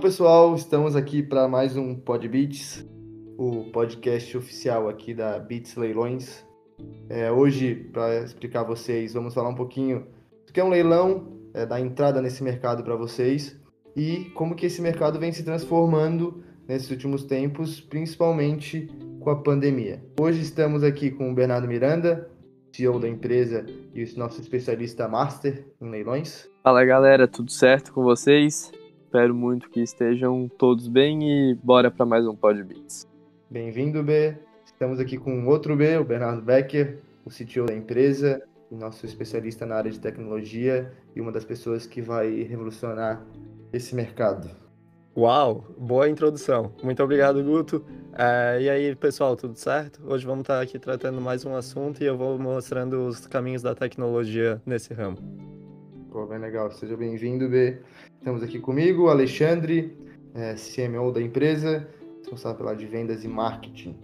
Pessoal, estamos aqui para mais um Podbeats, o podcast oficial aqui da Beats Leilões. É, hoje, para explicar a vocês, vamos falar um pouquinho do que é um leilão, é, da entrada nesse mercado para vocês e como que esse mercado vem se transformando nesses últimos tempos, principalmente com a pandemia. Hoje estamos aqui com o Bernardo Miranda, CEO da empresa e o nosso especialista master em leilões. Fala galera, tudo certo com vocês? Espero muito que estejam todos bem e bora para mais um Podbeats. Bem-vindo, B. Estamos aqui com outro B, o Bernardo Becker, o CTO da empresa, nosso especialista na área de tecnologia e uma das pessoas que vai revolucionar esse mercado. Uau, boa introdução. Muito obrigado, Guto. É, e aí, pessoal, tudo certo? Hoje vamos estar aqui tratando mais um assunto e eu vou mostrando os caminhos da tecnologia nesse ramo. Pô, bem legal. Seja bem-vindo, B. Estamos aqui comigo, Alexandre, é, CMO da empresa, responsável pela de vendas e marketing.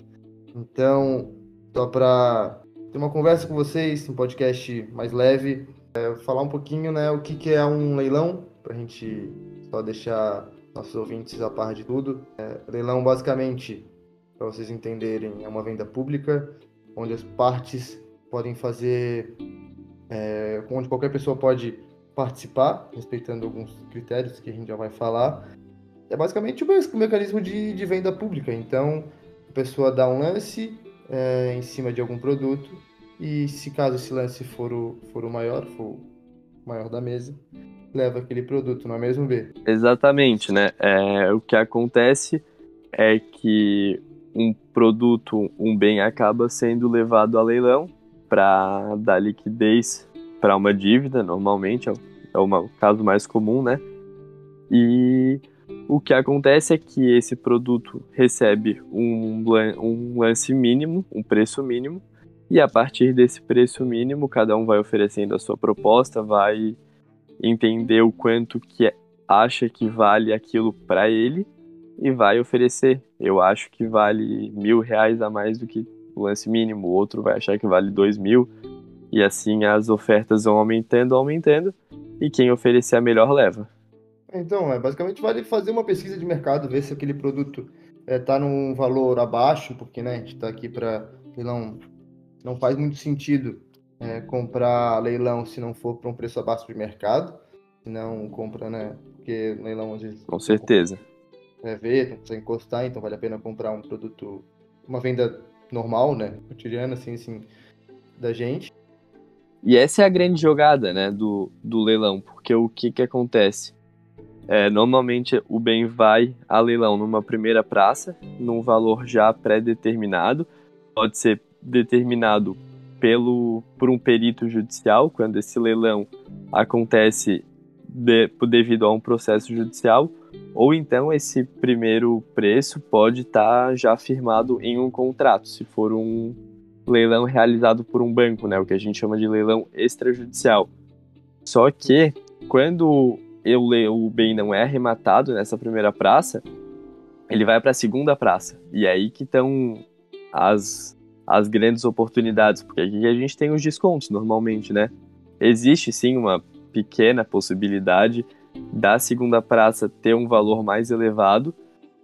Então, só para ter uma conversa com vocês, um podcast mais leve, é, falar um pouquinho, né, o que, que é um leilão, para a gente só deixar nossos ouvintes a par de tudo. É, leilão, basicamente, para vocês entenderem, é uma venda pública, onde as partes podem fazer, é, onde qualquer pessoa pode participar, respeitando alguns critérios que a gente já vai falar. É basicamente o mecanismo de, de venda pública. Então, a pessoa dá um lance é, em cima de algum produto e se caso esse lance for o, for o maior, for o maior da mesa, leva aquele produto, não é mesmo, B? Exatamente, né? É, o que acontece é que um produto, um bem acaba sendo levado a leilão para dar liquidez para uma dívida, normalmente, é, é o caso mais comum, né? E o que acontece é que esse produto recebe um, um lance mínimo, um preço mínimo, e a partir desse preço mínimo, cada um vai oferecendo a sua proposta, vai entender o quanto que acha que vale aquilo para ele e vai oferecer. Eu acho que vale mil reais a mais do que o lance mínimo, o outro vai achar que vale dois mil, e assim as ofertas vão aumentando, aumentando, e quem oferecer a melhor leva. Então, é, basicamente vale fazer uma pesquisa de mercado, ver se aquele produto está é, tá num valor abaixo, porque né, a gente está aqui para leilão, não faz muito sentido é, comprar leilão se não for para um preço abaixo de mercado, se não compra, né, porque leilão às vezes... Com certeza. É, ver, não precisa encostar, então vale a pena comprar um produto, uma venda normal, né, cotidiana, assim, assim, da gente. E essa é a grande jogada, né, do, do leilão, porque o que que acontece? É, normalmente o bem vai a leilão numa primeira praça, num valor já pré-determinado, pode ser determinado pelo, por um perito judicial, quando esse leilão acontece de, devido a um processo judicial, ou então esse primeiro preço pode estar tá já firmado em um contrato, se for um leilão realizado por um banco, né, o que a gente chama de leilão extrajudicial. Só que quando eu, o bem não é arrematado nessa primeira praça, ele vai para a segunda praça. E é aí que estão as, as grandes oportunidades, porque aqui a gente tem os descontos normalmente, né? Existe sim uma pequena possibilidade da segunda praça ter um valor mais elevado,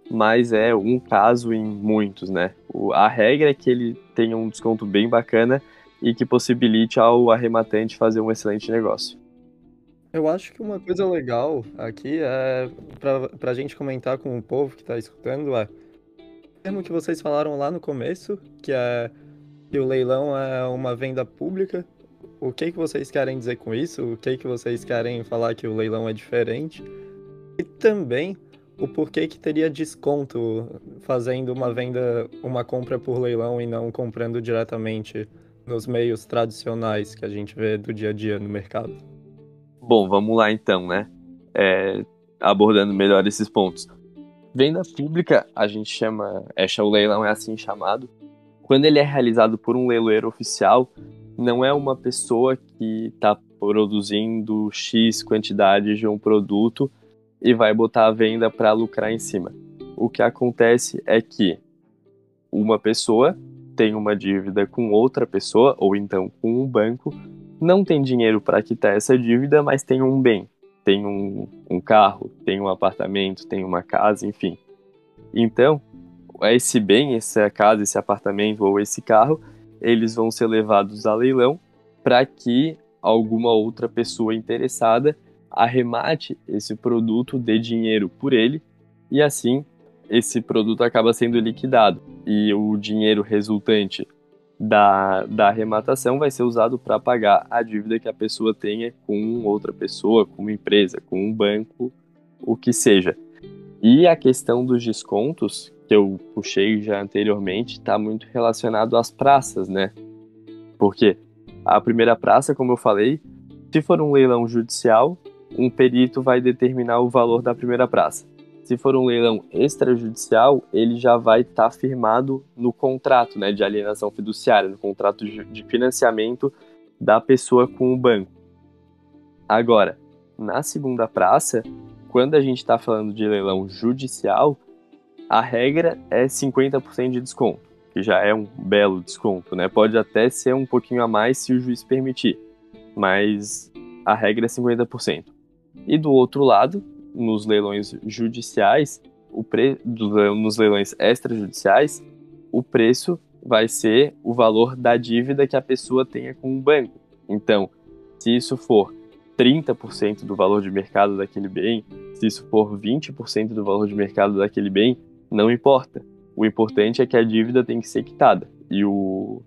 mas é um caso em muitos, né? O, a regra é que ele tenha um desconto bem bacana e que possibilite ao arrematante fazer um excelente negócio. Eu acho que uma coisa legal aqui é para a gente comentar com o povo que está escutando é o termo que vocês falaram lá no começo, que é que o leilão é uma venda pública. O que que vocês querem dizer com isso? O que que vocês querem falar que o leilão é diferente? E também o porquê que teria desconto fazendo uma venda, uma compra por leilão e não comprando diretamente nos meios tradicionais que a gente vê do dia a dia no mercado. Bom, vamos lá então, né? É, abordando melhor esses pontos. Venda pública, a gente chama, é, o leilão é assim chamado. Quando ele é realizado por um leiloeiro oficial, não é uma pessoa que está produzindo X quantidade de um produto e vai botar a venda para lucrar em cima. O que acontece é que uma pessoa tem uma dívida com outra pessoa, ou então com um banco, não tem dinheiro para quitar essa dívida, mas tem um bem. tem um, um carro, tem um apartamento, tem uma casa, enfim. Então, esse bem, essa casa, esse apartamento ou esse carro, eles vão ser levados a leilão para que alguma outra pessoa interessada arremate esse produto, dê dinheiro por ele e assim esse produto acaba sendo liquidado e o dinheiro resultante da, da arrematação vai ser usado para pagar a dívida que a pessoa tenha com outra pessoa, com uma empresa, com um banco, o que seja. E a questão dos descontos, que eu puxei já anteriormente, está muito relacionado às praças, né? Porque a primeira praça, como eu falei, se for um leilão judicial, um perito vai determinar o valor da primeira praça. Se for um leilão extrajudicial, ele já vai estar tá firmado no contrato né, de alienação fiduciária, no contrato de financiamento da pessoa com o banco. Agora, na segunda praça, quando a gente está falando de leilão judicial, a regra é 50% de desconto, que já é um belo desconto, né? Pode até ser um pouquinho a mais se o juiz permitir, mas a regra é 50%. E do outro lado, nos leilões judiciais, o pre... nos leilões extrajudiciais, o preço vai ser o valor da dívida que a pessoa tenha com o banco. Então, se isso for 30% do valor de mercado daquele bem, se isso for 20% do valor de mercado daquele bem, não importa. O importante é que a dívida tem que ser quitada. E o,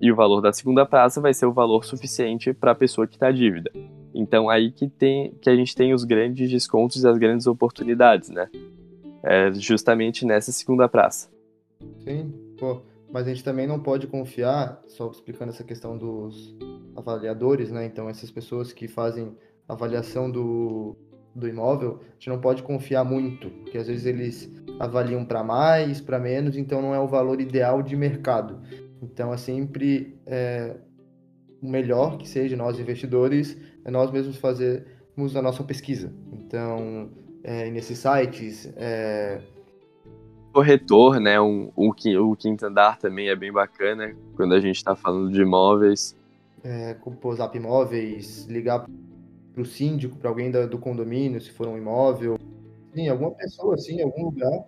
e o valor da segunda praça vai ser o valor suficiente para a pessoa quitar a dívida. Então aí que tem que a gente tem os grandes descontos e as grandes oportunidades, né? É justamente nessa segunda praça. Sim, pô, mas a gente também não pode confiar, só explicando essa questão dos avaliadores, né? Então essas pessoas que fazem avaliação do, do imóvel, a gente não pode confiar muito, porque às vezes eles avaliam para mais, para menos, então não é o valor ideal de mercado. Então é sempre é, o melhor que seja nós investidores é nós mesmos fazermos a nossa pesquisa. Então, é, nesses sites. É... Corretor, né? Um, um, o quinto andar também é bem bacana quando a gente está falando de imóveis. É, zap imóveis, ligar para o síndico, para alguém da, do condomínio, se for um imóvel. Sim, alguma pessoa, assim, algum lugar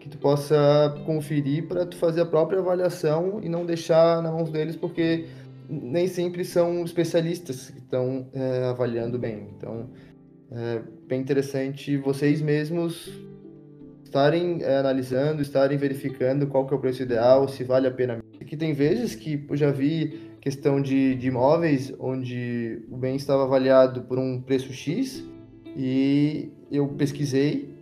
que tu possa conferir para tu fazer a própria avaliação e não deixar nas mãos deles, porque nem sempre são especialistas que estão é, avaliando bem. Então, é bem interessante vocês mesmos estarem é, analisando, estarem verificando qual que é o preço ideal, se vale a pena. Aqui tem vezes que eu já vi questão de, de imóveis onde o bem estava avaliado por um preço X e eu pesquisei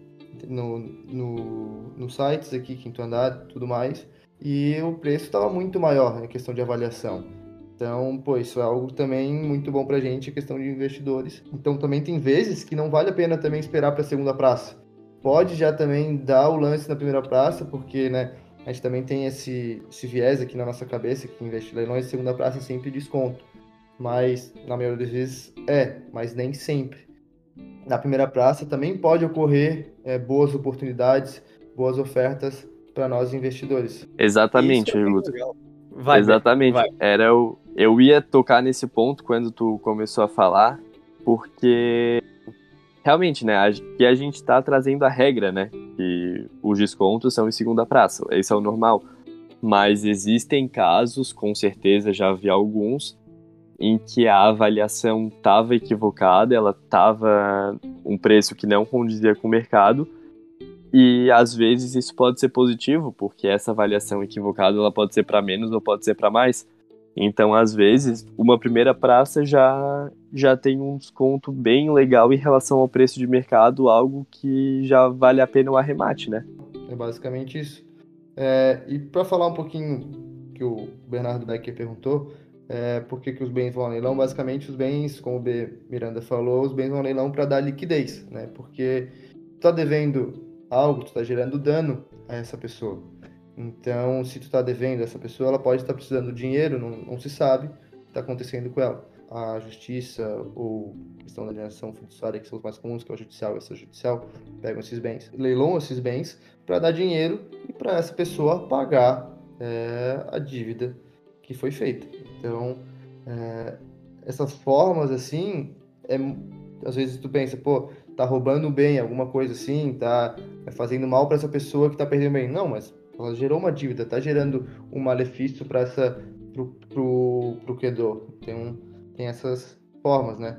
no, no, no sites aqui, Quinto Andar tudo mais, e o preço estava muito maior em questão de avaliação. Então, pô, isso é algo também muito bom pra gente, a questão de investidores. Então, também tem vezes que não vale a pena também esperar para a segunda praça. Pode já também dar o lance na primeira praça, porque, né, a gente também tem esse, esse viés aqui na nossa cabeça que investir leilões segunda praça é sempre desconto. Mas, na maioria das vezes, é, mas nem sempre. Na primeira praça também pode ocorrer é, boas oportunidades, boas ofertas para nós investidores. Exatamente, é Vai, Exatamente. Vai. Era o, eu ia tocar nesse ponto quando tu começou a falar, porque realmente, né, que a gente está trazendo a regra, né, que os descontos são em segunda praça, esse é o normal. Mas existem casos, com certeza já vi alguns, em que a avaliação estava equivocada, ela estava um preço que não condizia com o mercado, e às vezes isso pode ser positivo, porque essa avaliação equivocada ela pode ser para menos ou pode ser para mais. Então, às vezes, uma primeira praça já, já tem um desconto bem legal em relação ao preço de mercado, algo que já vale a pena o arremate, né? É basicamente isso. É, e para falar um pouquinho que o Bernardo Becker perguntou, é, por que, que os bens vão ao leilão? Basicamente, os bens, como o B. Miranda falou, os bens vão ao leilão para dar liquidez, né? Porque tu está devendo algo, tu está gerando dano a essa pessoa. Então, se tu está devendo essa pessoa, ela pode estar precisando de dinheiro, não, não se sabe o que está acontecendo com ela. A justiça ou questão da alienação fiduciária, que são os mais comuns, que é o judicial e extrajudicial, pegam esses bens, leiloam esses bens para dar dinheiro e para essa pessoa pagar é, a dívida que foi feita. Então, é, essas formas, assim, é, às vezes tu pensa, pô, tá roubando bem, alguma coisa assim, tá fazendo mal para essa pessoa que tá perdendo bem. Não, mas ela gerou uma dívida, tá gerando um malefício para essa pro, pro, pro credor. Tem, um, tem essas formas, né?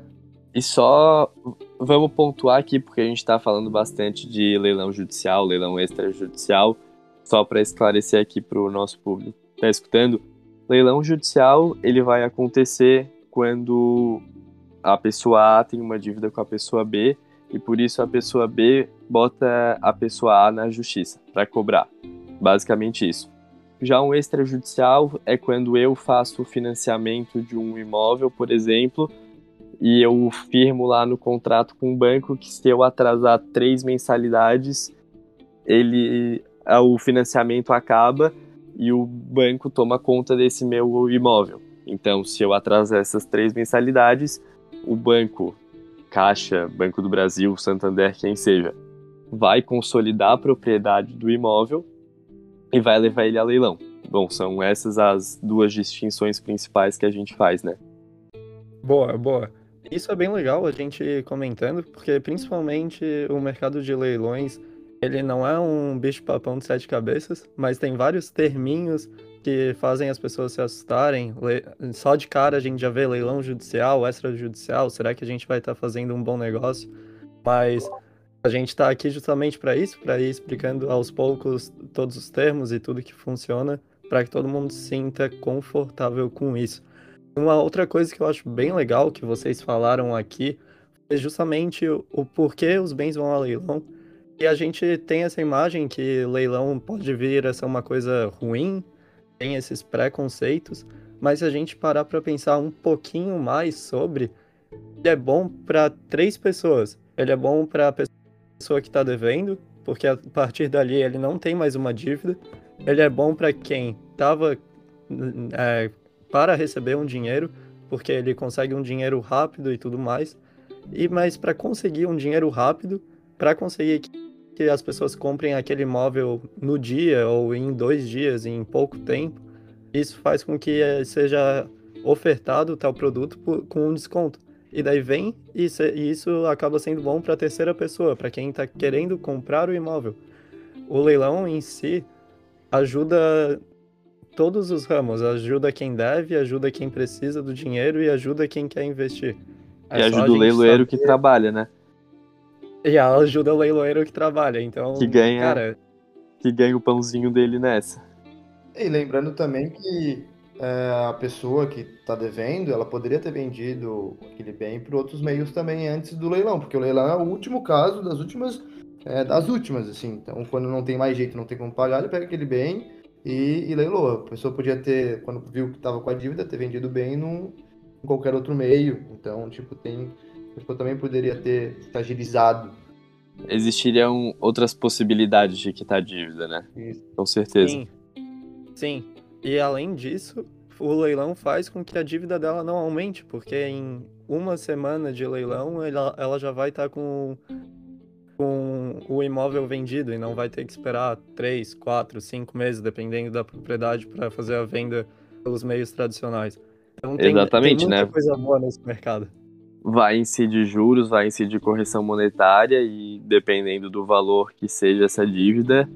E só vamos pontuar aqui, porque a gente está falando bastante de leilão judicial, leilão extrajudicial, só para esclarecer aqui para o nosso público está escutando. Leilão judicial ele vai acontecer quando a pessoa A tem uma dívida com a pessoa B e por isso a pessoa B bota a pessoa A na justiça para cobrar. Basicamente isso. Já um extrajudicial é quando eu faço o financiamento de um imóvel, por exemplo, e eu firmo lá no contrato com o banco que se eu atrasar três mensalidades, ele o financiamento acaba e o banco toma conta desse meu imóvel. Então, se eu atrasar essas três mensalidades, o banco, Caixa, Banco do Brasil, Santander, quem seja, vai consolidar a propriedade do imóvel e vai levar ele a leilão. Bom, são essas as duas distinções principais que a gente faz, né? Boa, boa. Isso é bem legal a gente comentando, porque principalmente o mercado de leilões, ele não é um bicho-papão de sete cabeças, mas tem vários terminhos que fazem as pessoas se assustarem. Só de cara a gente já vê leilão judicial, extrajudicial, será que a gente vai estar tá fazendo um bom negócio? Mas a gente está aqui justamente para isso, para ir explicando aos poucos todos os termos e tudo que funciona, para que todo mundo se sinta confortável com isso. Uma outra coisa que eu acho bem legal que vocês falaram aqui é justamente o, porquê os bens vão a leilão. E a gente tem essa imagem que leilão pode vir a ser uma coisa ruim, tem esses preconceitos, mas se a gente parar para pensar um pouquinho mais sobre, ele é bom para três pessoas. Ele é bom para a pessoa que está devendo, porque a partir dali ele não tem mais uma dívida. Ele é bom para quem estava é, para receber um dinheiro, porque ele consegue um dinheiro rápido e tudo mais. E mas para conseguir um dinheiro rápido, para conseguir que, as pessoas comprem aquele imóvel no dia ou em dois dias, em pouco tempo, isso faz com que seja ofertado tal produto com um desconto. E daí vem e, se, e isso acaba sendo bom para a terceira pessoa, para quem está querendo comprar o imóvel. O leilão em si ajuda todos os ramos, ajuda quem deve, ajuda quem precisa do dinheiro e ajuda quem quer investir. É e ajuda o leiloeiro saber... que trabalha, né? E ajuda o leiloeiro que trabalha, então. Que ganha. Cara... Que ganha o pãozinho dele nessa. E lembrando também que é, a pessoa que está devendo, ela poderia ter vendido aquele bem por outros meios também antes do leilão, porque o leilão é o último caso das últimas, é, das últimas, assim. Então, quando não tem mais jeito, não tem como pagar, ele pega aquele bem e, e leiloa. A pessoa podia ter, quando viu que estava com a dívida, ter vendido bem num, em qualquer outro meio. Então, tipo, tem. A pessoa também poderia ter agilizado. Existiriam outras possibilidades de quitar a dívida, né? Isso. Com certeza. Sim. Sim. E além disso, o leilão faz com que a dívida dela não aumente, porque em uma semana de leilão ela, ela já vai estar tá com com o imóvel vendido e não vai ter que esperar 3, 4, 5 meses, dependendo da propriedade, para fazer a venda pelos meios tradicionais. Então tem, Exatamente, tem muita né? coisa boa nesse mercado. Vai incidir juros, vai incidir correção monetária e dependendo do valor que seja essa dívida,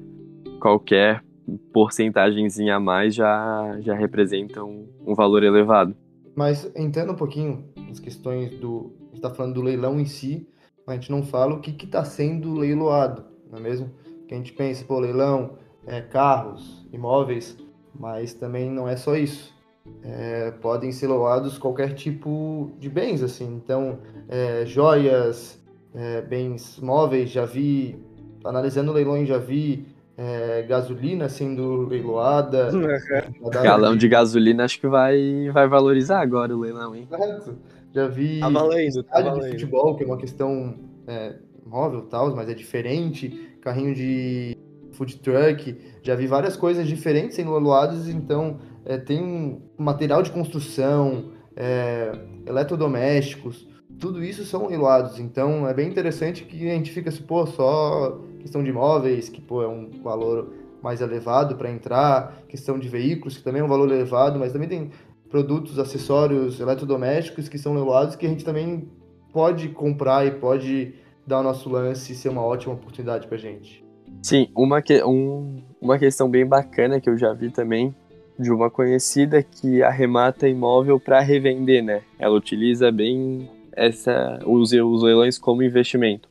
qualquer porcentagemzinha a mais já, já representa um, valor elevado. Mas entrando um pouquinho nas questões do. A gente está falando do leilão em si, a gente não fala o que está sendo leiloado, não é mesmo? Que a gente pensa, pô, leilão, é, carros, imóveis, mas também não é só isso. É, podem ser leiloados qualquer tipo de bens, assim. Então, é, joias, é, bens móveis, já vi, analisando leilões, já vi é, gasolina sendo leiloada. Galão de gasolina acho que vai, vai valorizar agora o leilão, hein? Certo. Já vi tá valendo, tá valendo. de futebol, que é uma questão é, móvel tal, mas é diferente. Carrinho de food truck, já vi várias coisas diferentes sendo leiloadas, então é, tem um material de construção, é, eletrodomésticos, tudo isso são leiloados, então é bem interessante que a gente fica assim, pô, só questão de imóveis, que pô, é um valor mais elevado para entrar, questão de veículos, que também é um valor elevado, mas também tem produtos, acessórios eletrodomésticos que são leiloados que a gente também pode comprar e pode dar o nosso lance e ser uma ótima oportunidade pra gente. Sim, uma, que, um, uma questão bem bacana que eu já vi também de uma conhecida que arremata imóvel para revender, né? Ela utiliza bem essa os, os leilões como investimento.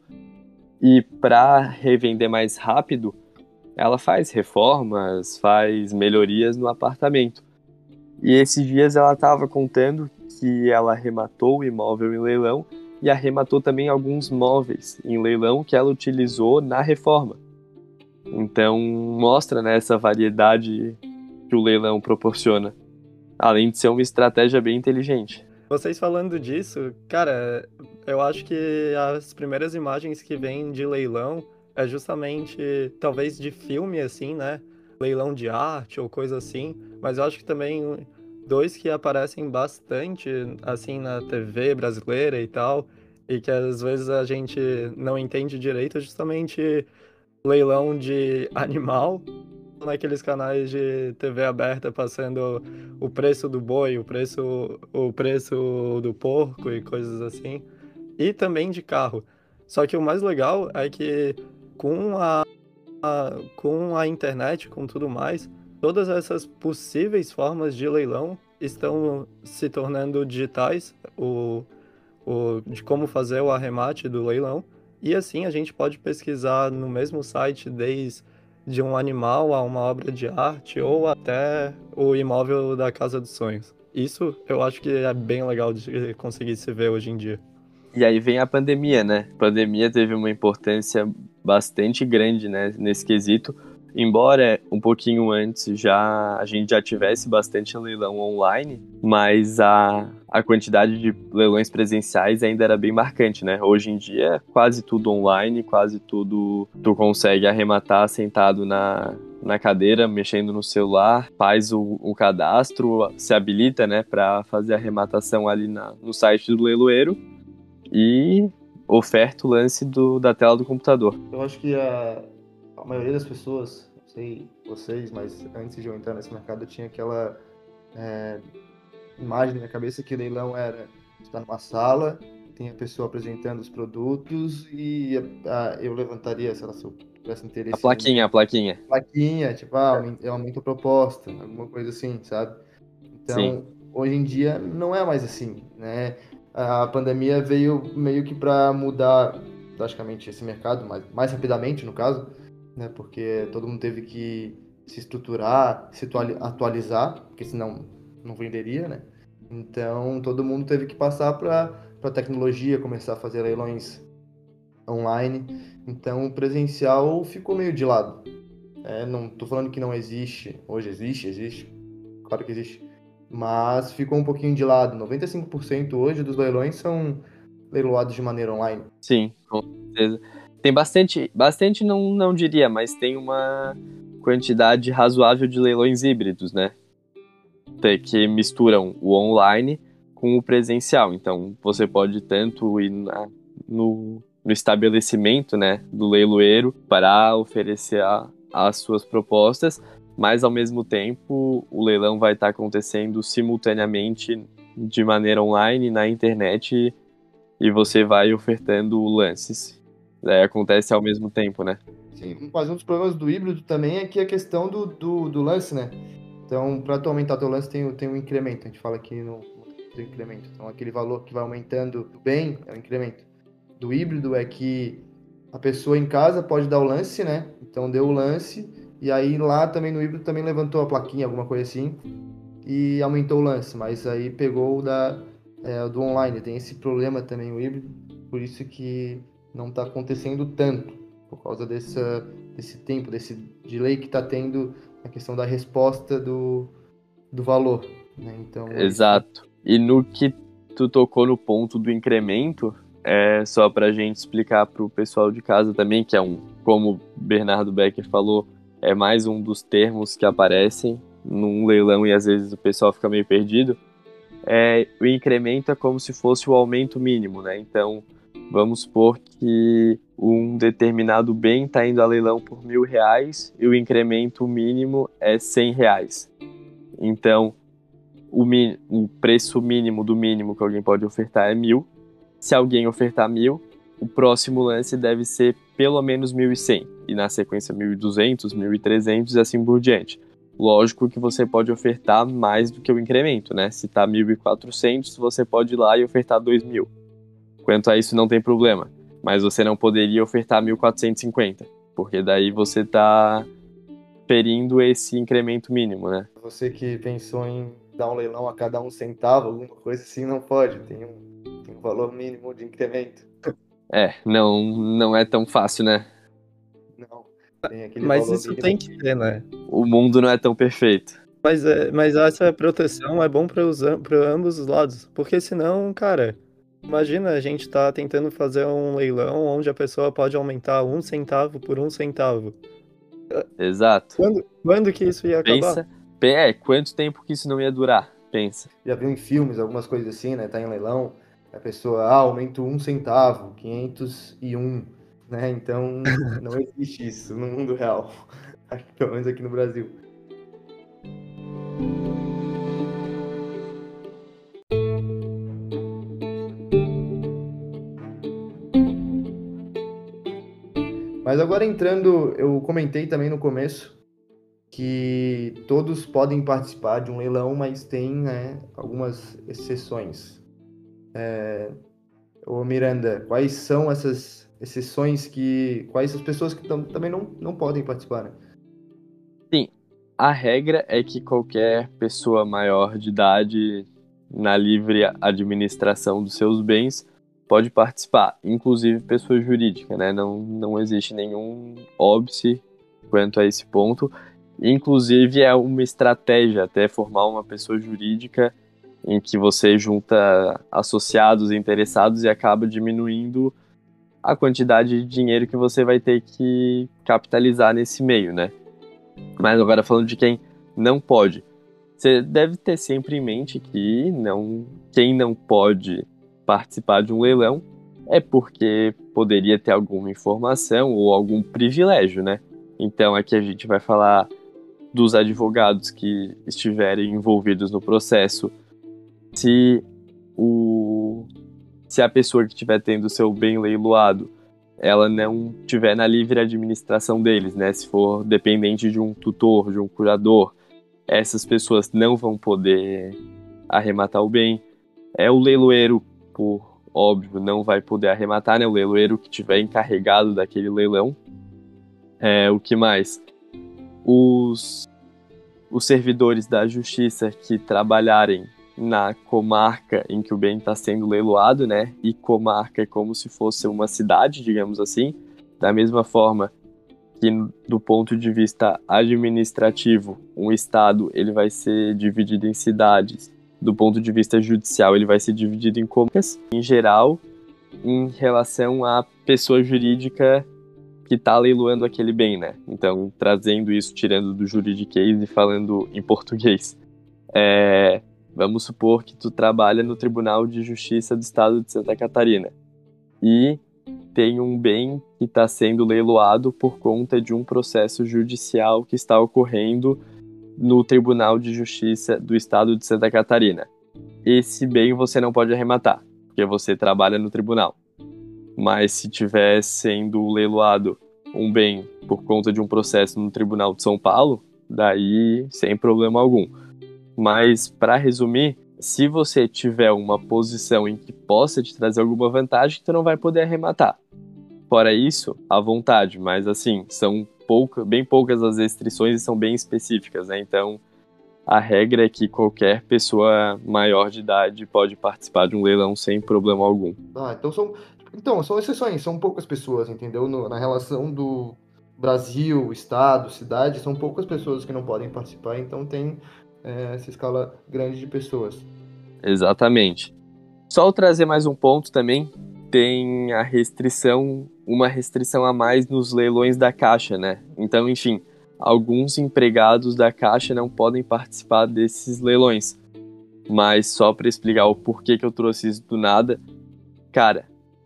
E para revender mais rápido, ela faz reformas, faz melhorias no apartamento. E esses dias ela estava contando que ela arrematou o imóvel em leilão e arrematou também alguns móveis em leilão que ela utilizou na reforma. Então mostra né, essa variedade que o leilão proporciona, além de ser uma estratégia bem inteligente. Vocês falando disso, cara, eu acho que as primeiras imagens que vêm de leilão é justamente talvez de filme assim, né? Leilão de arte ou coisa assim, mas eu acho que também dois que aparecem bastante assim na TV brasileira e tal, e que às vezes a gente não entende direito, é justamente leilão de animal naqueles canais de TV aberta passando o preço do boi, o preço, o preço do porco e coisas assim, e também de carro. Só que o mais legal é que com a, a com a internet, com tudo mais, todas essas possíveis formas de leilão estão se tornando digitais, o, o, de como fazer o arremate do leilão. E assim a gente pode pesquisar no mesmo site desde de um animal a uma obra de arte ou até o imóvel da Casa dos Sonhos. Isso eu acho que é bem legal de conseguir se ver hoje em dia. E aí vem a pandemia, né? A pandemia teve uma importância bastante grande né, nesse quesito, embora um pouquinho antes já a gente já tivesse bastante leilão online, mas a, a quantidade de leilões presenciais ainda era bem marcante, né? Hoje em dia quase tudo online, quase tudo tu consegue arrematar sentado na, na cadeira, mexendo no celular, faz o, o cadastro, se habilita, né, para fazer a arrematação ali na, no site do leiloeiro e oferta o lance do, da tela do computador. Eu acho que a, a maioria das pessoas, não sei vocês, mas antes de eu entrar nesse mercado eu tinha aquela é, imagem na minha cabeça que leilão era estar numa sala, tem a pessoa apresentando os produtos e a, a, eu levantaria, sei lá, se eu tivesse interesse. A plaquinha, a plaquinha. Plaquinha, tipo, ah, eu aumento a proposta, alguma coisa assim, sabe? Então, Sim. hoje em dia não é mais assim, né? A pandemia veio meio que para mudar praticamente esse mercado, mais, mais rapidamente no caso, né? Porque todo mundo teve que se estruturar, se atualizar, porque senão não venderia, né? Então todo mundo teve que passar para a tecnologia, começar a fazer leilões online. Então o presencial ficou meio de lado. É, não estou falando que não existe, hoje existe, existe, claro que existe, mas ficou um pouquinho de lado. 95% hoje dos leilões são leiloados de maneira online. Sim, com certeza. Tem bastante, bastante não, não diria, mas tem uma quantidade razoável de leilões híbridos, né? Que misturam o online com o presencial. Então, você pode tanto ir na, no, no estabelecimento né, do leiloeiro para oferecer a, as suas propostas, mas ao mesmo tempo o leilão vai estar acontecendo simultaneamente de maneira online na internet e você vai ofertando lances é, acontece ao mesmo tempo, né? Sim, mas um dos problemas do híbrido também é que a questão do, do, do lance, né? Então, para tu aumentar teu lance, tem, tem um incremento. A gente fala aqui no, no incremento. Então, aquele valor que vai aumentando bem é o incremento. Do híbrido é que a pessoa em casa pode dar o lance, né? Então, deu o lance, e aí lá também no híbrido também levantou a plaquinha, alguma coisa assim, e aumentou o lance. Mas aí pegou o da, é, do online. Tem esse problema também o híbrido, por isso que não está acontecendo tanto, por causa dessa, desse tempo, desse delay que está tendo a questão da resposta do, do valor. Né? Então, Exato. E no que tu tocou no ponto do incremento, é só para a gente explicar para o pessoal de casa também, que é um, como o Bernardo Becker falou, é mais um dos termos que aparecem num leilão e às vezes o pessoal fica meio perdido. É, o incremento é como se fosse o aumento mínimo, né? Então, Vamos supor que um determinado bem está indo a leilão por mil reais e o incremento mínimo é cem reais. Então, o, o preço mínimo do mínimo que alguém pode ofertar é mil Se alguém ofertar mil, o próximo lance deve ser pelo menos 1.100 e na sequência 1.200, 1.300 e assim por diante. Lógico que você pode ofertar mais do que o incremento, né? Se tá 1.400, você pode ir lá e ofertar 2.000. Quanto a isso não tem problema, mas você não poderia ofertar 1.450, porque daí você tá ferindo esse incremento mínimo, né? Você que pensou em dar um leilão a cada um centavo, alguma coisa assim, não pode. Tem um, tem um valor mínimo de incremento. É, não, não é tão fácil, né? Mas isso tem que ter, né? O mundo não é tão perfeito. Mas, é, mas essa proteção é bom para ambos os lados. Porque senão, cara, imagina a gente tá tentando fazer um leilão onde a pessoa pode aumentar um centavo por um centavo. Exato. Quando, quando que isso ia acabar? Pensa, é, quanto tempo que isso não ia durar? Pensa. Já viu em filmes algumas coisas assim, né? Tá em leilão, a pessoa, ah, aumento um centavo, 501, né? Então, não existe isso no mundo real. Pelo menos aqui no Brasil. Mas agora entrando, eu comentei também no começo que todos podem participar de um leilão, mas tem né, algumas exceções. É, ô Miranda, quais são essas exceções que. Quais as pessoas que tam, também não, não podem participar? Né? Sim, a regra é que qualquer pessoa maior de idade, na livre administração dos seus bens, pode participar, inclusive pessoa jurídica, né? Não, não existe nenhum óbice quanto a esse ponto. Inclusive, é uma estratégia até formar uma pessoa jurídica em que você junta associados interessados e acaba diminuindo a quantidade de dinheiro que você vai ter que capitalizar nesse meio, né? Mas agora falando de quem não pode, você deve ter sempre em mente que não, quem não pode participar de um leilão é porque poderia ter alguma informação ou algum privilégio, né? Então aqui a gente vai falar dos advogados que estiverem envolvidos no processo, se o se a pessoa que estiver tendo seu bem leiloado, ela não tiver na livre administração deles, né? Se for dependente de um tutor, de um curador, essas pessoas não vão poder arrematar o bem. É o leiloeiro, por óbvio, não vai poder arrematar, né? O leiloeiro que tiver encarregado daquele leilão. É, o que mais? os, os servidores da justiça que trabalharem na comarca em que o bem está sendo leiloado, né? E comarca é como se fosse uma cidade, digamos assim. Da mesma forma que do ponto de vista administrativo, um estado ele vai ser dividido em cidades. Do ponto de vista judicial, ele vai ser dividido em comarcas. Em geral, em relação à pessoa jurídica que está leiloando aquele bem, né? Então, trazendo isso, tirando do juridiquês e falando em português. É, vamos supor que tu trabalha no Tribunal de Justiça do Estado de Santa Catarina e tem um bem que está sendo leiloado por conta de um processo judicial que está ocorrendo no Tribunal de Justiça do Estado de Santa Catarina. Esse bem você não pode arrematar, porque você trabalha no tribunal mas se tiver sendo leiloado um bem por conta de um processo no Tribunal de São Paulo, daí sem problema algum. Mas para resumir, se você tiver uma posição em que possa te trazer alguma vantagem, tu não vai poder arrematar. Fora isso, à vontade, mas assim, são pouca, bem poucas as restrições e são bem específicas, né? Então, a regra é que qualquer pessoa maior de idade pode participar de um leilão sem problema algum. Ah, então são, então, são exceções, são poucas pessoas, entendeu? No, na relação do Brasil, Estado, cidade, são poucas pessoas que não podem participar, então tem é, essa escala grande de pessoas. Exatamente. Só trazer mais um ponto também, tem a restrição, uma restrição a mais nos leilões da Caixa, né? Então, enfim, alguns empregados da Caixa não podem participar desses leilões. Mas só para explicar o porquê que eu trouxe isso do nada, cara,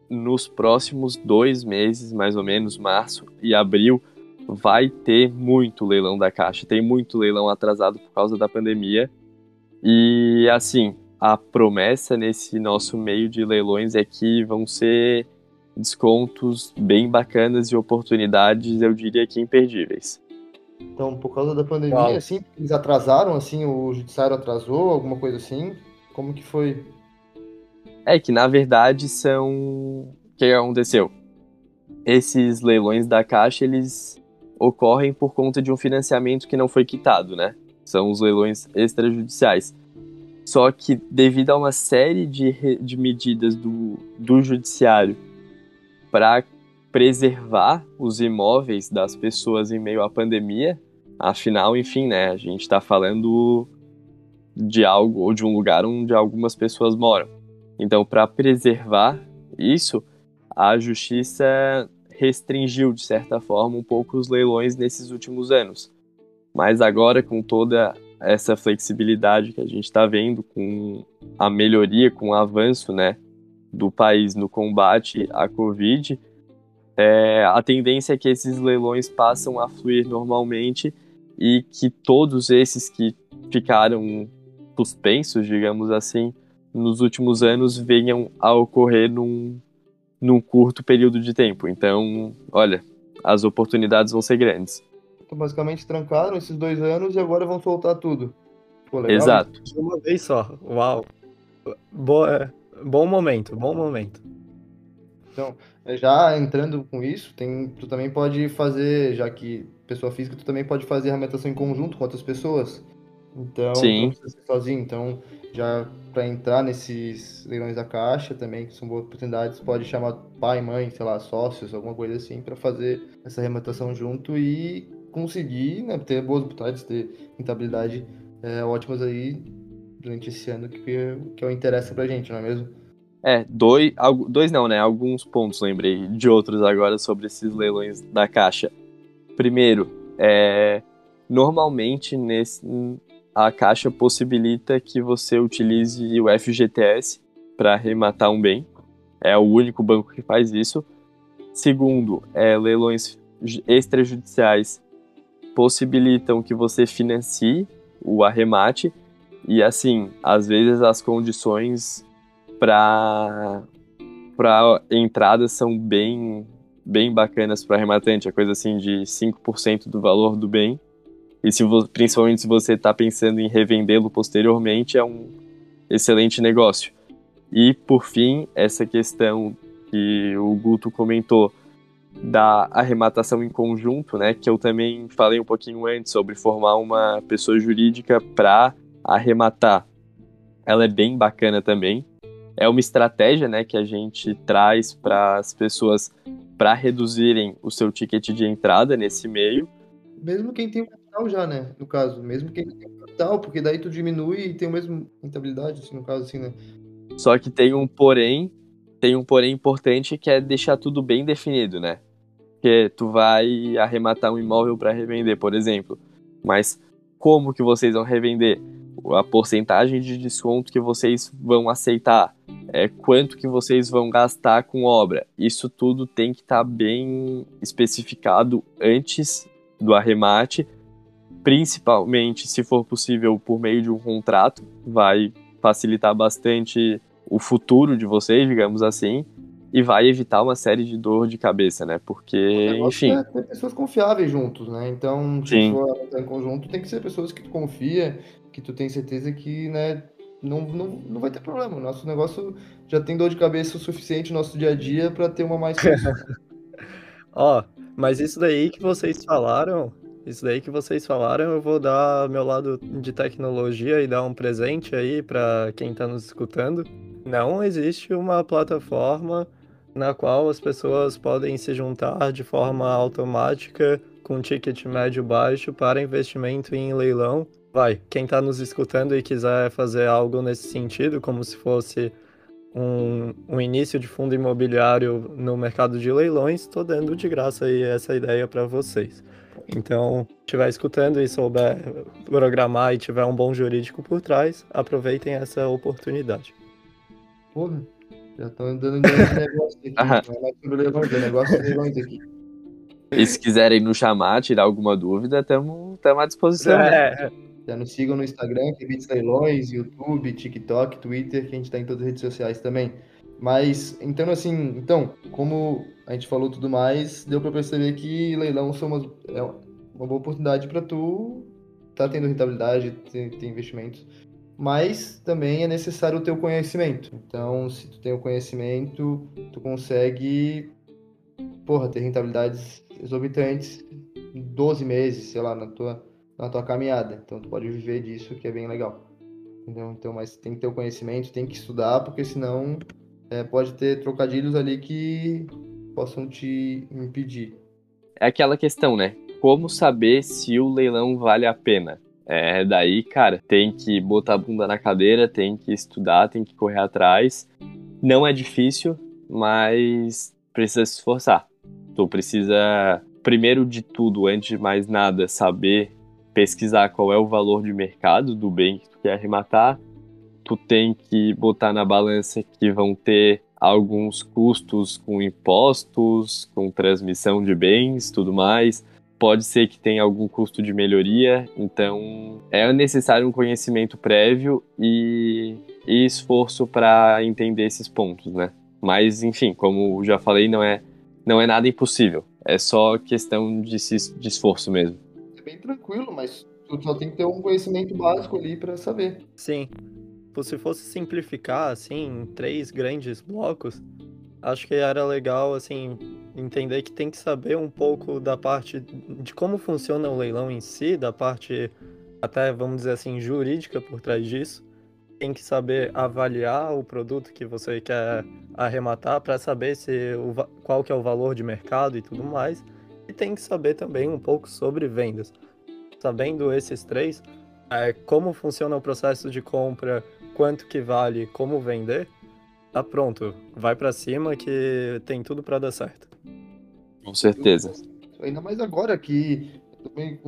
nos próximos dois meses, mais ou menos, março e abril, vai ter muito leilão da Caixa. Tem muito leilão atrasado por causa da pandemia. E assim, a promessa nesse nosso meio de leilões é que vão ser descontos bem bacanas e oportunidades, eu diria que imperdíveis. Então, por causa da pandemia, Uau. assim, eles atrasaram, assim, o judiciário atrasou, alguma coisa assim? Como que foi? É que, na verdade, são... O que aconteceu? Esses leilões da Caixa, eles ocorrem por conta de um financiamento que não foi quitado, né? São os leilões extrajudiciais. Só que, devido a uma série de, de medidas do, do judiciário para preservar os imóveis das pessoas em meio à pandemia. Afinal, enfim, né, a gente está falando de algo ou de um lugar onde algumas pessoas moram. Então, para preservar isso, a justiça restringiu de certa forma um pouco os leilões nesses últimos anos. Mas agora, com toda essa flexibilidade que a gente está vendo, com a melhoria, com o avanço, né, do país no combate à Covid, é, a tendência é que esses leilões passam a fluir normalmente e que todos esses que ficaram suspensos, digamos assim, nos últimos anos venham a ocorrer num, num curto período de tempo. Então, olha, as oportunidades vão ser grandes. Então, basicamente trancaram esses dois anos e agora vão soltar tudo. Pô, Exato. Uma vez só. Uau. Boa, Bom momento, bom momento. Então, é, já entrando com isso, tem, tu também pode fazer, já que pessoa física, tu também pode fazer arremetação em conjunto com outras pessoas. Então, Sim. não precisa ser sozinho. Então, já para entrar nesses leilões da caixa também, que são boas oportunidades, pode chamar pai, mãe, sei lá, sócios, alguma coisa assim, para fazer essa arremetação junto e conseguir né, ter boas oportunidades, ter rentabilidade é, ótimas aí durante esse ano que, que é o interessa pra gente, não é mesmo? É, dois, dois não, né? Alguns pontos lembrei de outros agora sobre esses leilões da Caixa. Primeiro, é, normalmente nesse, a Caixa possibilita que você utilize o FGTS para arrematar um bem. É o único banco que faz isso. Segundo, é, leilões extrajudiciais possibilitam que você financie o arremate e assim, às vezes as condições para para entrada são bem bem bacanas para arrematante, é coisa assim de 5% do valor do bem. E se principalmente se você está pensando em revendê-lo posteriormente, é um excelente negócio. E por fim, essa questão que o Guto comentou da arrematação em conjunto, né, que eu também falei um pouquinho antes sobre formar uma pessoa jurídica para arrematar, ela é bem bacana também. É uma estratégia, né, que a gente traz para as pessoas para reduzirem o seu ticket de entrada nesse meio. Mesmo quem tem capital já, né? No caso, mesmo quem tem capital, porque daí tu diminui e tem a mesma rentabilidade, assim, no caso, assim, né? Só que tem um porém, tem um porém importante que é deixar tudo bem definido, né? Que tu vai arrematar um imóvel para revender, por exemplo. Mas como que vocês vão revender? a porcentagem de desconto que vocês vão aceitar, é, quanto que vocês vão gastar com obra. Isso tudo tem que estar tá bem especificado antes do arremate, principalmente se for possível por meio de um contrato, vai facilitar bastante o futuro de vocês, digamos assim, e vai evitar uma série de dor de cabeça, né? Porque, enfim. É ter pessoas confiáveis juntos, né? Então, se Sim. for em conjunto, tem que ser pessoas que tu confia, que tu tem certeza que, né, não, não, não vai ter problema. Nosso negócio já tem dor de cabeça o suficiente no nosso dia a dia para ter uma mais. Ó, mas isso daí que vocês falaram, isso daí que vocês falaram, eu vou dar meu lado de tecnologia e dar um presente aí para quem está nos escutando. Não existe uma plataforma na qual as pessoas podem se juntar de forma automática com ticket médio baixo para investimento em leilão vai, quem está nos escutando e quiser fazer algo nesse sentido, como se fosse um, um início de fundo imobiliário no mercado de leilões, estou dando de graça aí essa ideia para vocês. Então, estiver escutando e souber programar e tiver um bom jurídico por trás, aproveitem essa oportunidade. Porra, já estão dando negócio aqui. É leilões, é negócio de leilões aqui. E se quiserem nos chamar, tirar alguma dúvida, estamos à disposição. Né? É. Né? Já nos sigam no Instagram, que é Leilões, YouTube, TikTok, Twitter, que a gente está em todas as redes sociais também. Mas, então, assim, então, como a gente falou tudo mais, deu para perceber que leilão são uma, é uma boa oportunidade para tu tá tendo rentabilidade, ter, ter investimentos, mas também é necessário o teu conhecimento. Então, se tu tem o conhecimento, tu consegue, porra, ter rentabilidades exorbitantes em 12 meses, sei lá, na tua, na tua caminhada. Então, tu pode viver disso, que é bem legal. Entendeu? Então, mas tem que ter o conhecimento, tem que estudar, porque senão é, pode ter trocadilhos ali que possam te impedir. É aquela questão, né? Como saber se o leilão vale a pena? É, daí, cara, tem que botar a bunda na cadeira, tem que estudar, tem que correr atrás. Não é difícil, mas precisa se esforçar. Tu precisa, primeiro de tudo, antes de mais nada, saber pesquisar qual é o valor de mercado do bem que tu quer arrematar. Tu tem que botar na balança que vão ter alguns custos com impostos, com transmissão de bens, tudo mais. Pode ser que tenha algum custo de melhoria, então é necessário um conhecimento prévio e, e esforço para entender esses pontos, né? Mas, enfim, como já falei, não é, não é nada impossível. É só questão de, de esforço mesmo. É bem tranquilo, mas tu só tem que ter um conhecimento básico ali para saber. Sim. Se fosse simplificar, assim, em três grandes blocos, acho que era legal, assim, entender que tem que saber um pouco da parte de como funciona o leilão em si, da parte até, vamos dizer assim, jurídica por trás disso. Tem que saber avaliar o produto que você quer arrematar para saber se o, qual que é o valor de mercado e tudo mais. E tem que saber também um pouco sobre vendas. Sabendo esses três, é, como funciona o processo de compra, quanto que vale, como vender, tá pronto. Vai para cima que tem tudo para dar certo. Com certeza. Ainda mais agora que também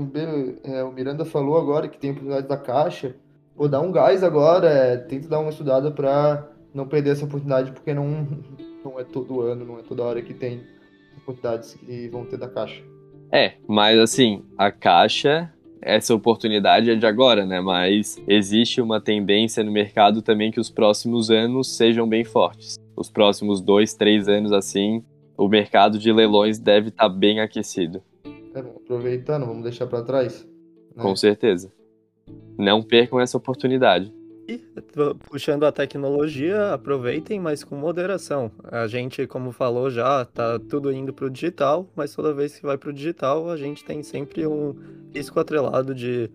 é, o Miranda falou agora que tem oportunidade da caixa. Vou dar um gás agora, é, tenta dar uma estudada para não perder essa oportunidade, porque não, não é todo ano, não é toda hora que tem oportunidades que vão ter da caixa. É, mas assim, a caixa essa oportunidade é de agora, né? Mas existe uma tendência no mercado também que os próximos anos sejam bem fortes. Os próximos dois, três anos assim, o mercado de leilões deve estar tá bem aquecido. É, aproveitando, vamos deixar para trás. Né? Com certeza. Não percam essa oportunidade. Puxando a tecnologia, aproveitem, mas com moderação. A gente, como falou já, tá tudo indo para o digital, mas toda vez que vai para o digital, a gente tem sempre um risco atrelado de,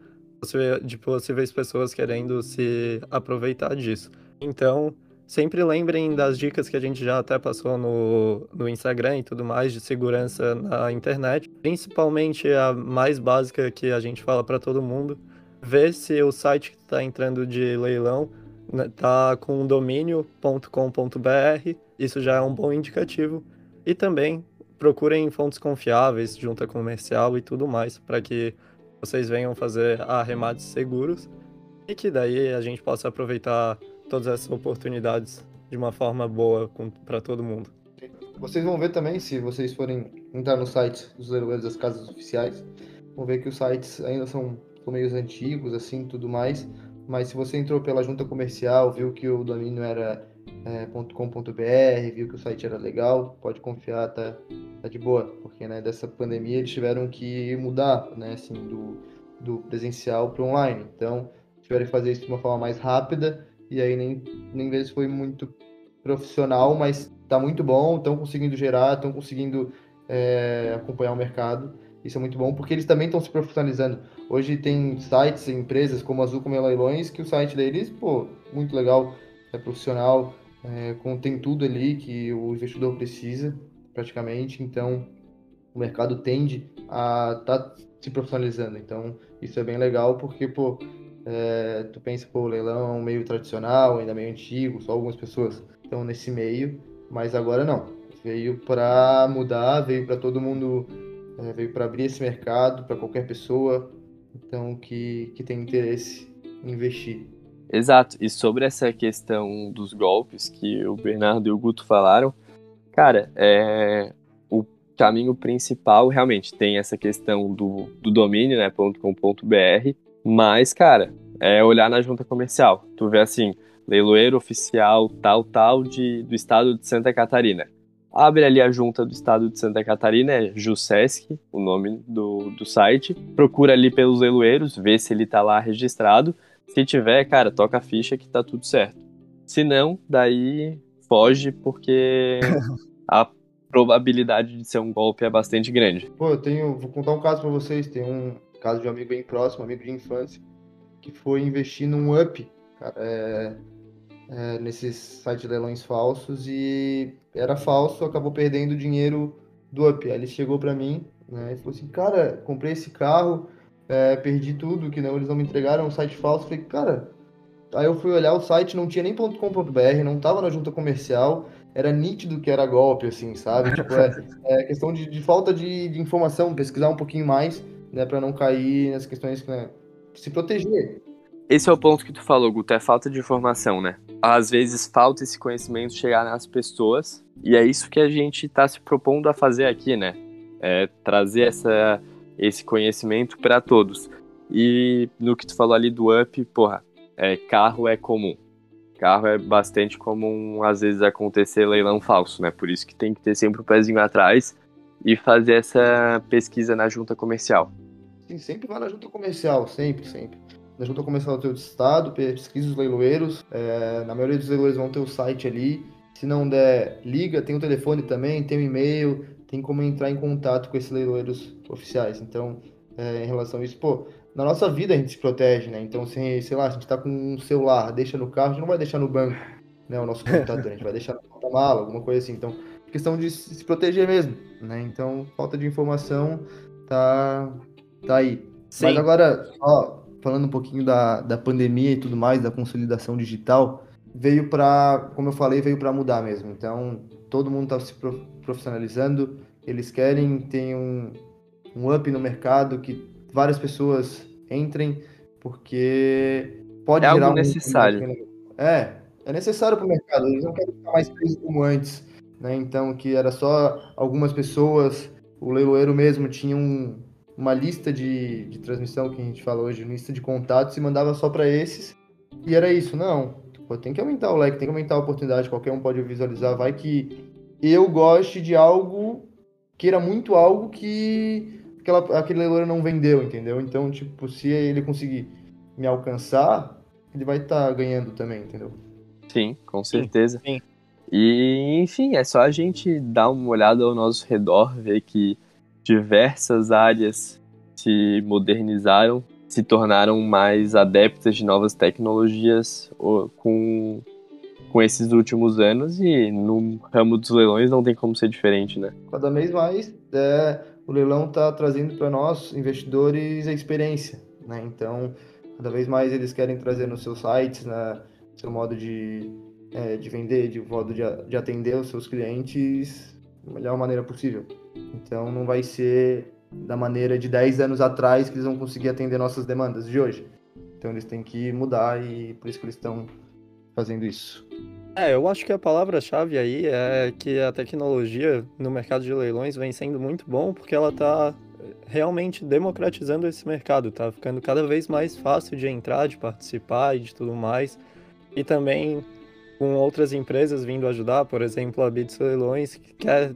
de possíveis pessoas querendo se aproveitar disso. Então, sempre lembrem das dicas que a gente já até passou no, no Instagram e tudo mais de segurança na internet, principalmente a mais básica que a gente fala para todo mundo ver se o site que está entrando de leilão está né, com domínio.com.br, isso já é um bom indicativo. E também procurem fontes confiáveis, junta comercial e tudo mais, para que vocês venham fazer arremates seguros e que daí a gente possa aproveitar todas essas oportunidades de uma forma boa para todo mundo. Vocês vão ver também, se vocês forem entrar no site dos leilões das casas oficiais, vão ver que os sites ainda são são meios antigos, assim, tudo mais. Mas se você entrou pela junta comercial, viu que o domínio era é, .com.br, viu que o site era legal, pode confiar, tá, tá de boa. Porque, né, dessa pandemia eles tiveram que mudar, né, assim, do, do presencial para online. Então, tiveram que fazer isso de uma forma mais rápida e aí nem, nem vezes foi muito profissional, mas tá muito bom, estão conseguindo gerar, estão conseguindo é, acompanhar o mercado. Isso é muito bom porque eles também estão se profissionalizando. Hoje tem sites, empresas como Azul como Leilões, que o site deles, pô, muito legal, é profissional, é, contém tudo ali que o investidor precisa, praticamente. Então, o mercado tende a estar tá se profissionalizando. Então, isso é bem legal porque, pô, é, tu pensa, pô, o leilão é um meio tradicional, ainda meio antigo, só algumas pessoas estão nesse meio, mas agora não. Veio para mudar, veio para todo mundo é, veio para abrir esse mercado para qualquer pessoa, então que, que tem interesse em investir. Exato. E sobre essa questão dos golpes que o Bernardo e o Guto falaram, cara, é, o caminho principal realmente tem essa questão do, do domínio, né, .com.br, Mas, cara, é olhar na junta comercial. Tu vê assim, leiloeiro oficial tal, tal, de, do estado de Santa Catarina. Abre ali a junta do estado de Santa Catarina, é Jusesc, o nome do, do site. Procura ali pelos leiloeiros, vê se ele tá lá registrado. Se tiver, cara, toca a ficha que tá tudo certo. Se não, daí foge, porque a probabilidade de ser um golpe é bastante grande. Pô, eu tenho. Vou contar um caso para vocês. Tem um caso de um amigo bem próximo, amigo de infância, que foi investir num up, cara, é, é, nesses sites de leilões falsos e era falso, acabou perdendo dinheiro do up. Aí ele chegou para mim, né, e falou assim, cara, comprei esse carro, é, perdi tudo, que não, eles não me entregaram um site falso. Falei, cara, aí eu fui olhar o site, não tinha nem .com.br, não tava na junta comercial, era nítido que era golpe, assim, sabe? Tipo, é, é questão de, de falta de, de, informação, pesquisar um pouquinho mais, né, para não cair nas questões, né, se proteger. Esse é o ponto que tu falou, Guto, é falta de informação, né? Às vezes falta esse conhecimento chegar nas pessoas, e é isso que a gente está se propondo a fazer aqui, né? É trazer essa, esse conhecimento para todos. E no que tu falou ali do up, porra, é, carro é comum. Carro é bastante comum, às vezes, acontecer leilão falso, né? Por isso que tem que ter sempre o um pezinho atrás e fazer essa pesquisa na junta comercial. Sim, sempre vai na junta comercial, sempre, sempre na junta comercial do teu estado, pesquisa os leiloeiros. É, na maioria dos leiloeiros vão ter o site ali. Se não der, liga, tem o telefone também, tem o e-mail, tem como entrar em contato com esses leiloeiros oficiais. Então, é, em relação a isso, pô, na nossa vida a gente se protege, né? Então, se, sei lá, a gente tá com um celular, deixa no carro, a gente não vai deixar no banco, né? O nosso computador, a gente vai deixar na mala, alguma coisa assim. Então, questão de se proteger mesmo, né? Então, falta de informação tá, tá aí. Sim. Mas agora, ó, falando um pouquinho da, da pandemia e tudo mais, da consolidação digital, veio para, como eu falei, veio para mudar mesmo. Então, todo mundo está se profissionalizando, eles querem ter um, um up no mercado, que várias pessoas entrem, porque pode é gerar algo um necessário. É, é necessário para o mercado. Eles não querem ficar mais presos como antes, né? Então, que era só algumas pessoas, o leiloeiro mesmo tinha um, uma lista de, de transmissão que a gente fala hoje, lista de contatos e mandava só para esses. E era isso, não. Pô, tem que aumentar o leque, tem que aumentar a oportunidade, qualquer um pode visualizar. Vai que eu goste de algo, queira muito algo que aquela, aquele leiloeiro não vendeu, entendeu? Então, tipo, se ele conseguir me alcançar, ele vai estar tá ganhando também, entendeu? Sim, com certeza. Sim, sim. E, enfim, é só a gente dar uma olhada ao nosso redor, ver que diversas áreas se modernizaram, se tornaram mais adeptas de novas tecnologias com, com esses últimos anos e no ramo dos leilões não tem como ser diferente, né? Cada vez mais é, o leilão está trazendo para nós, investidores, a experiência, né? Então, cada vez mais eles querem trazer nos seus sites, né, seu modo de, é, de vender, de modo de, de atender os seus clientes da melhor maneira possível. Então não vai ser da maneira de 10 anos atrás que eles vão conseguir atender nossas demandas de hoje. Então eles têm que mudar e por isso que eles estão fazendo isso. É, eu acho que a palavra-chave aí é que a tecnologia no mercado de leilões vem sendo muito bom porque ela está realmente democratizando esse mercado, tá ficando cada vez mais fácil de entrar, de participar e de tudo mais. E também com outras empresas vindo ajudar, por exemplo, a Bits Leilões, que quer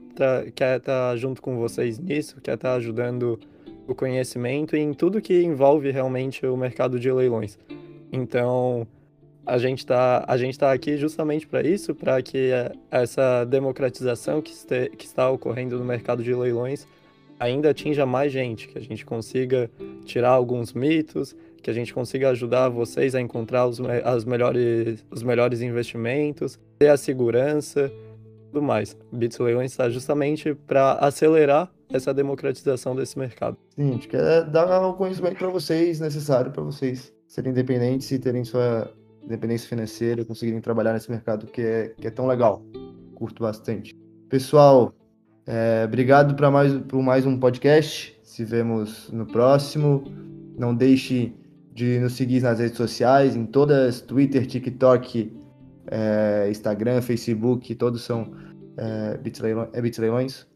quer estar tá junto com vocês nisso, quer estar tá ajudando o conhecimento em tudo que envolve realmente o mercado de leilões. Então, a gente está a gente tá aqui justamente para isso, para que essa democratização que, este, que está ocorrendo no mercado de leilões ainda atinja mais gente, que a gente consiga tirar alguns mitos, que a gente consiga ajudar vocês a encontrar os, as melhores, os melhores investimentos, ter a segurança, tudo mais. Bits Leões está justamente para acelerar essa democratização desse mercado. Sim, a gente quer dar o conhecimento para vocês necessário para vocês serem independentes e terem sua independência financeira, conseguirem trabalhar nesse mercado que é, que é tão legal. Curto bastante. Pessoal, é, obrigado para mais, por mais um podcast. Se vemos no próximo. Não deixe de nos seguir nas redes sociais, em todas, Twitter, TikTok, é, Instagram, Facebook, todos são é, é Bits Leilões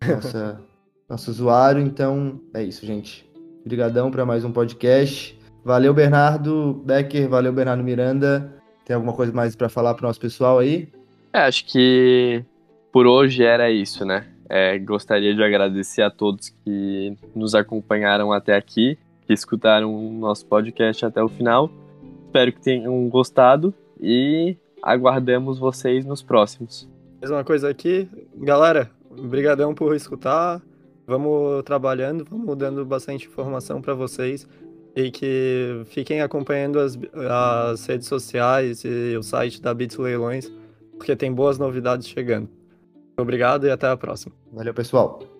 nossa, nosso usuário. Então, é isso, gente. Obrigadão para mais um podcast. Valeu, Bernardo Becker, valeu, Bernardo Miranda. Tem alguma coisa mais para falar para o nosso pessoal aí? É, acho que por hoje era isso, né? É, gostaria de agradecer a todos que nos acompanharam até aqui, que escutaram o nosso podcast até o final. Espero que tenham gostado e aguardamos vocês nos próximos. Mais uma coisa aqui, galera, obrigadão por escutar. Vamos trabalhando, vamos dando bastante informação para vocês e que fiquem acompanhando as, as redes sociais e o site da Bits Leilões, porque tem boas novidades chegando. Obrigado e até a próxima. Valeu, pessoal.